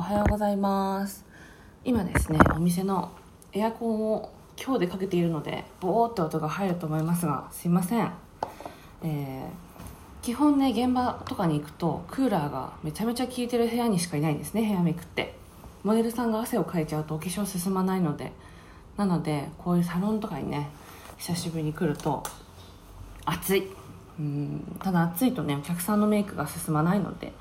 おはようございます。今ですねお店のエアコンを今日でかけているのでボーって音が入ると思いますがすいません、えー、基本ね現場とかに行くとクーラーがめちゃめちゃ効いてる部屋にしかいないんですねヘアメイクって。モデルさんが汗をかいちゃうとお化粧進まないので。なのでこういうサロンとかにね久しぶりに来ると暑い。うんただ暑いとねお客さんのメイクが進まないので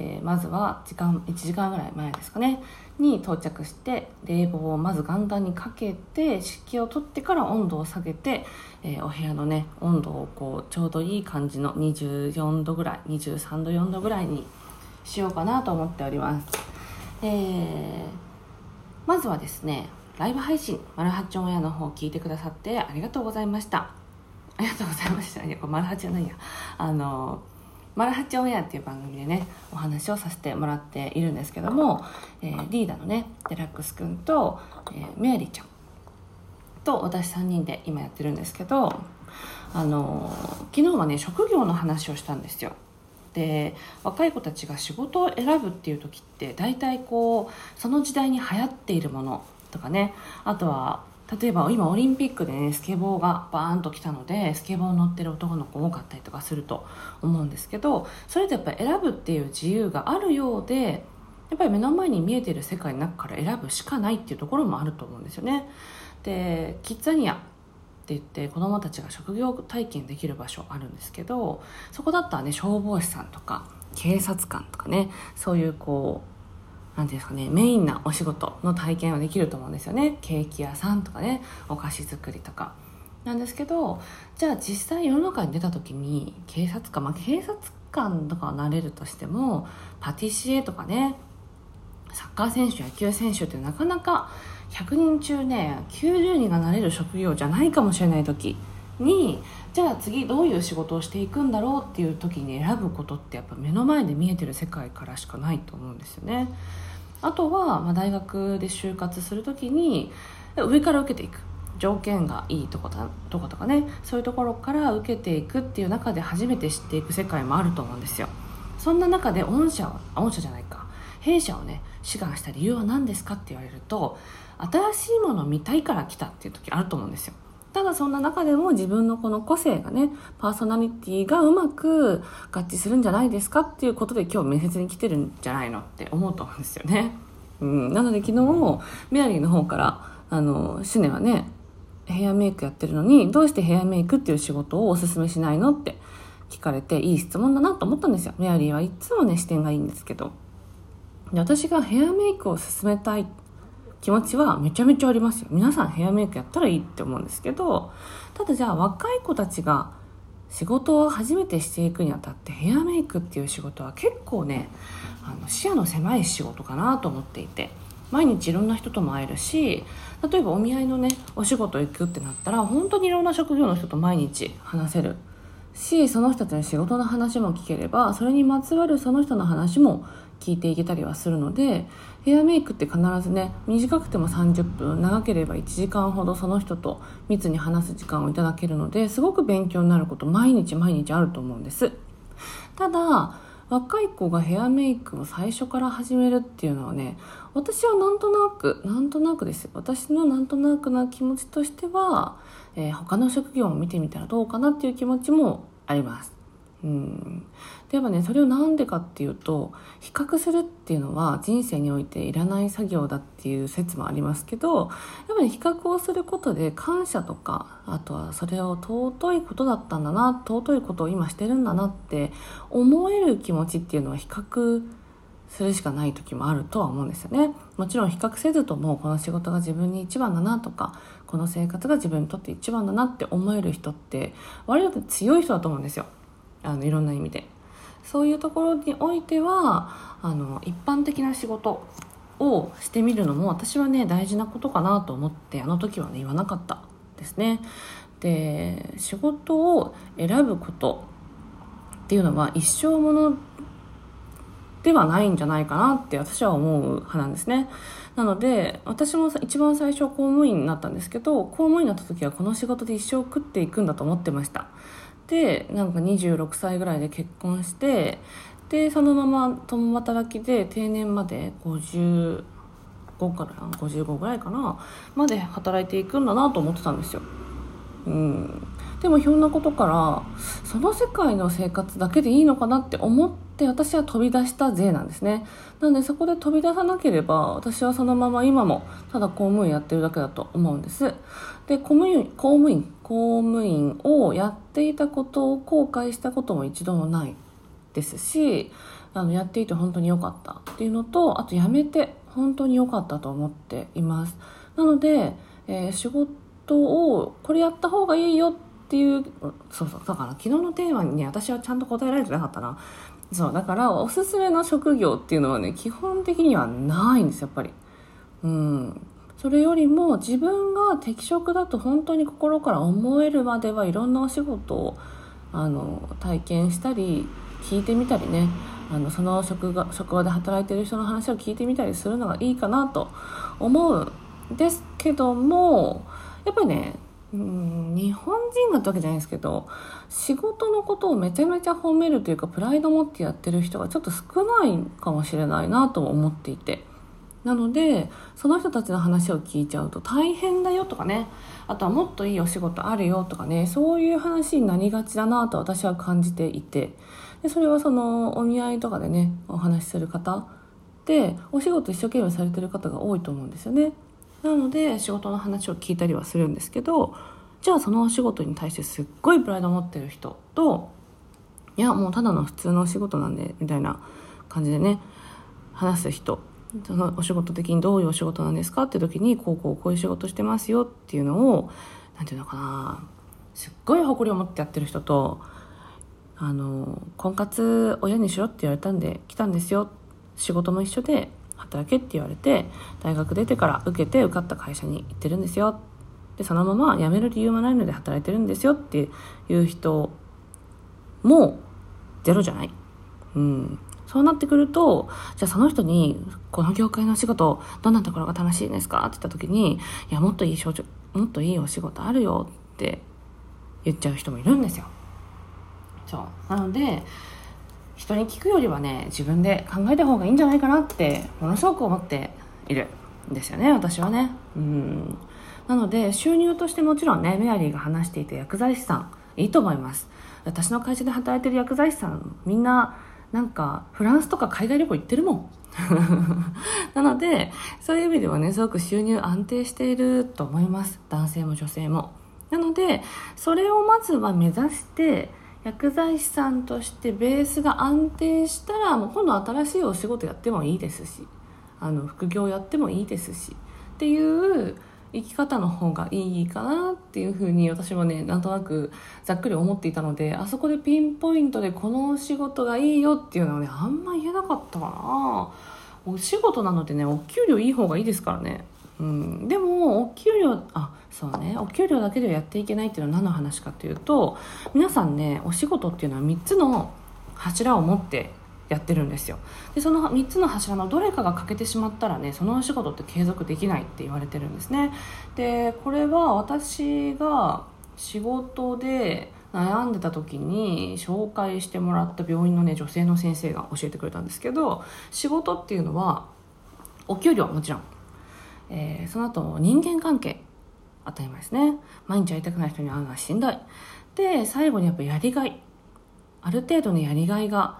えー、まずは時間1時間ぐらい前ですかねに到着して冷房をまず元旦にかけて湿気を取ってから温度を下げて、えー、お部屋のね温度をこうちょうどいい感じの24度ぐらい23度4度ぐらいにしようかなと思っております、えー、まずはですねライブ配信マルハチオンエアの方聞いてくださってありがとうございました。ありがとうございました。いやこれマルハチじゃないや。あのーマルハチオンエアっていう番組でねお話をさせてもらっているんですけども、えー、リーダーのねデラックスくんと、えー、メアリーちゃんと私3人で今やってるんですけどあの、昨日はね職業の話をしたんですよ。で若い子たちが仕事を選ぶっていう時って大体こうその時代に流行っているものとかねあとは例えば今オリンピックでねスケボーがバーンと来たのでスケボー乗ってる男の子多かったりとかすると思うんですけどそれってやっぱり選ぶっていう自由があるようでやっぱり目の前に見えてる世界の中から選ぶしかないっていうところもあると思うんですよね。でキッザニアって言って子どもたちが職業体験できる場所あるんですけどそこだったらね消防士さんとか警察官とかねそういうこう何ていうんですかねメインなお仕事の体験はできると思うんですよね。ケーキ屋さんとかねお菓子作りとか。なんですけどじゃあ実際世の中に出た時に警察官まあ警察官とかはなれるとしてもパティシエとかねサッカー選手野球選手ってなかなか100人中ね90人がなれる職業じゃないかもしれない時。にじゃあ次どういう仕事をしていくんだろうっていう時に選ぶことってやっぱ目の前で見えてる世界からしかないと思うんですよね。あとは、まあ、大学で就活する時に上から受けていく。条件がいいとこだとかとかね。そういうところから受けていくっていう中で初めて知っていく世界もあると思うんですよ。そんな中で御社は御社じゃないか。弊社をね志願した理由は何ですかって言われると新しいものを見たいから来たっていう時あると思うんですよ。ただそんな中でも自分のこの個性がね、パーソナリティがうまく合致するんじゃないですかっていうことで今日面接に来てるんじゃないのって思うと思うんですよね。うん、なので昨日、メアリーの方から、あの、シュネはね、ヘアメイクやってるのに、どうしてヘアメイクっていう仕事をおすすめしないのって聞かれて、いい質問だなと思ったんですよ。メアリーはいつもね、視点がいいんですけど。で私がヘアメイクを進めたい気持ちはめちゃめちゃありますよ。皆さんヘアメイクやったらいいって思うんですけど、ただじゃあ若い子たちが仕事を初めてしていくにあたってヘアメイクっていう仕事は結構ね、あの視野の狭い仕事かなと思っていて。毎日いろんな人とも会えるし例えばお見合いのねお仕事行くってなったら本当にいろんな職業の人と毎日話せるしその人たちの仕事の話も聞ければそれにまつわるその人の話も聞いていけたりはするのでヘアメイクって必ずね短くても30分長ければ1時間ほどその人と密に話す時間をいただけるのですごく勉強になること毎日毎日あると思うんです。ただ若い子がヘアメイクを最初から始めるっていうのはね私はなんとなくなんとなくです。私のなんとなくな気持ちとしては、えー、他の職業を見てみたらどうかなっていう気持ちもあります。うん、でやっぱねそれを何でかっていうと比較するっていうのは人生においていらない作業だっていう説もありますけどやっぱり比較をすることで感謝とかあとはそれを尊いことだったんだな尊いことを今してるんだなって思える気持ちっていうのは比較するしかない時もあるとは思うんですよね。もちろん比較せずともこの仕事が自分に一番だなとかこの生活が自分にとって一番だなって思える人って割と強い人だと思うんですよ。あのいろんな意味で。そういうところにおいてはあの一般的な仕事をしてみるのも私はね大事なことかなと思ってあの時はね言わなかったですね。で仕事を選ぶことっていうのは一生ものではないんじゃないかなって私は思う派なんですね。なので私も一番最初公務員になったんですけど公務員になった時はこの仕事で一生食っていくんだと思ってました。でなんか26歳ぐらいで結婚してでそのまま共働きで定年まで55から55ぐらいかなまで働いていくんだなと思ってたんですよ。うんでもひょんなことからその世界の生活だけでいいのかなって思って私は飛び出した税なんですね。なのでそこで飛び出さなければ私はそのまま今もただ公務員やってるだけだと思うんです。で公務員公務員公務員をやっていたことを後悔したことも一度もないですしあのやっていて本当に良かったっていうのとあとやめて本当に良かったと思っています。なので、えー、仕事をこれやった方がいいよっていうそうそうだから昨日のテーマにね私はちゃんと答えられてなかったな。そうだからおすすめの職業っていうのはね基本的にはないんですやっぱり。うん。それよりも自分が適職だと本当に心から思えるまではいろんなお仕事をあの体験したり聞いてみたりね。あのその職が職場で働いてる人の話を聞いてみたりするのがいいかなと思うんですけどもやっぱりねうん日本人だったわけじゃないですけど仕事のことをめちゃめちゃ褒めるというかプライド持ってやってる人がちょっと少ないかもしれないなと思っていて。なのでその人たちの話を聞いちゃうと大変だよとかね。あとはもっといいお仕事あるよとかね。そういう話になりがちだなと私は感じていて。でそれはそのお見合いとかでねお話しする方でお仕事一生懸命されてる方が多いと思うんですよね。なので仕事の話を聞いたりはするんですけどじゃあそのお仕事に対してすっごいプライドを持ってる人といやもうただの普通のお仕事なんでみたいな感じでね話す人そのお仕事的にどういうお仕事なんですかって時にこうこうこういう仕事してますよっていうのを何て言うのかなすっごい誇りを持ってやってる人とあの婚活親にしろって言われたんで来たんですよ。仕事も一緒で働けって言われて大学出てから受けて受かった会社に行ってるんですよでそのまま辞める理由もないので働いてるんですよっていう人もゼロじゃないうんそうなってくると、じゃあその人に、この業界の仕事、どんなところが楽しいんですかって言った時に、いや、もっといい症状、もっといいお仕事あるよって言っちゃう人もいるんですよ。そう。なので、人に聞くよりはね自分で考えた方がいいんじゃないかなってものすごく思っているんですよね私はね。うん。なので収入としてもちろんねメアリーが話していた薬剤師さんいいと思います。私の会社で働いてる薬剤師さんみんななんかフランスとか海外旅行行ってるもん。なのでそういう意味ではねすごく収入安定していると思います。男性も女性も。なのでそれをまずは目指して薬剤師さんとしてベースが安定したらもう今度新しいお仕事やってもいいですしあの副業やってもいいですしっていう生き方の方がいいかなっていうふうに私はねなんとなくざっくり思っていたのであそこでピンポイントでこのお仕事がいいよっていうのはねあんま言えなかったかな。お仕事なのでねお給料いい方がいいですからね。うん、でもお給料あそうね。お給料だけではやっていけないっていうのは何の話かというと皆さんねお仕事っていうのは3つの柱を持ってやってるんですよ。でその3つの柱のどれかが欠けてしまったらねそのお仕事って継続できないって言われてるんですね。でこれは私が仕事で悩んでた時に紹介してもらった病院のね女性の先生が教えてくれたんですけど仕事っていうのはお給料はもちろんえー、その後人間関係当たり前ですね。毎日会いたくない人に会うのはしんどい。で最後にやっぱやりがい。ある程度のやりがいが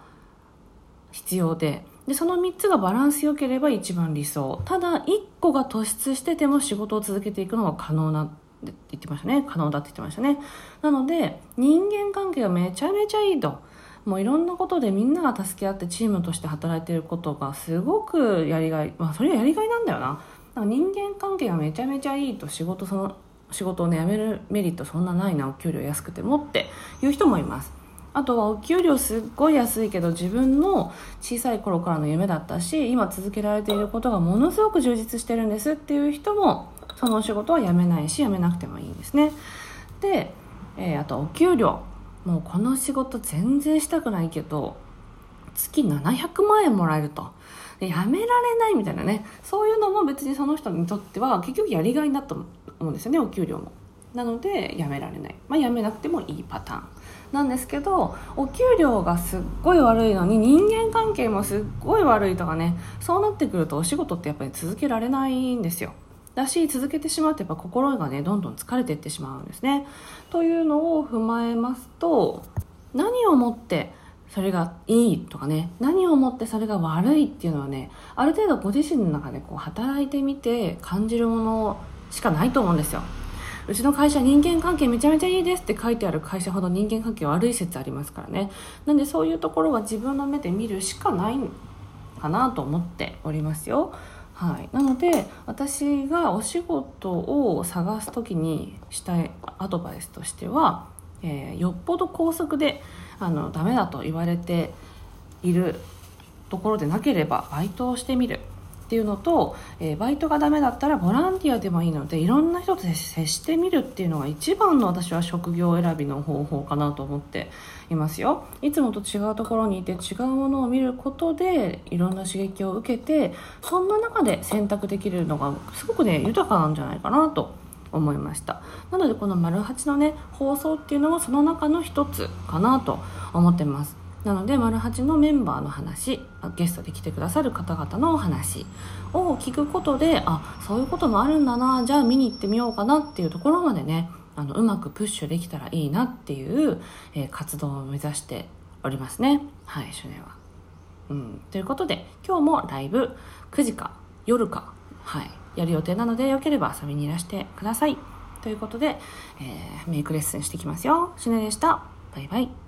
必要で。でその3つがバランス良ければ一番理想。ただ1個が突出してても仕事を続けていくのが可能なって言ってましたね。可能だって言ってましたね。なので人間関係がめちゃめちゃいいと。もういろんなことでみんなが助け合ってチームとして働いていることがすごくやりがい。まあそれはやりがいなんだよな。人間関係がめちゃめちゃいいと仕事その仕事をね辞めるメリットそんなないなお給料安くてもっていう人もいます。あとはお給料すっごい安いけど自分の小さい頃からの夢だったし今続けられていることがものすごく充実してるんですっていう人もそのお仕事は辞めないし辞めなくてもいいんですね。で、えー、あとお給料。もうこの仕事全然したくないけど月700万円もらえると。やめられないみたいなね。そういうのも別にその人にとっては結局やりがいだと思うんですよねお給料も。なのでやめられない。まあやめなくてもいいパターン。なんですけどお給料がすっごい悪いのに人間関係もすっごい悪いとかね。そうなってくるとお仕事ってやっぱり続けられないんですよ。だし続けてしまうとやっぱ心がねどんどん疲れていってしまうんですね。というのを踏まえますと何をもってそれがいいとかね何をもってそれが悪いっていうのはねある程度ご自身の中でこう働いてみて感じるものしかないと思うんですよ。うちの会社人間関係めちゃめちゃいいですって書いてある会社ほど人間関係悪い説ありますからね。なんでそういうところは自分の目で見るしかないかなと思っておりますよ。はい、なので私がお仕事を探す時にしたいアドバイスとしては、えー、よっぽど高速であのダメだと言われているところでなければバイトをしてみるっていうのと、えー、バイトがダメだったらボランティアでもいいのでいろんな人と接してみるっていうのが一番の私は職業選びの方法かなと思っていますよ。いつもと違うところにいて違うものを見ることでいろんな刺激を受けてそんな中で選択できるのがすごくね豊かなんじゃないかなと思いました。なのでこの「丸八のね放送っていうのはその中の一つかなと思ってます。なので、マル八のメンバーの話、ゲストで来てくださる方々のお話を聞くことで、あ、そういうこともあるんだな、じゃあ見に行ってみようかなっていうところまでね、あのうまくプッシュできたらいいなっていう、えー、活動を目指しておりますね。はい、初年は。うん、ということで、今日もライブ9時か夜か、はい、やる予定なので、よければ遊びにいらしてください。ということで、えー、メイクレッスンしてきますよ。シネでした。バイバイ。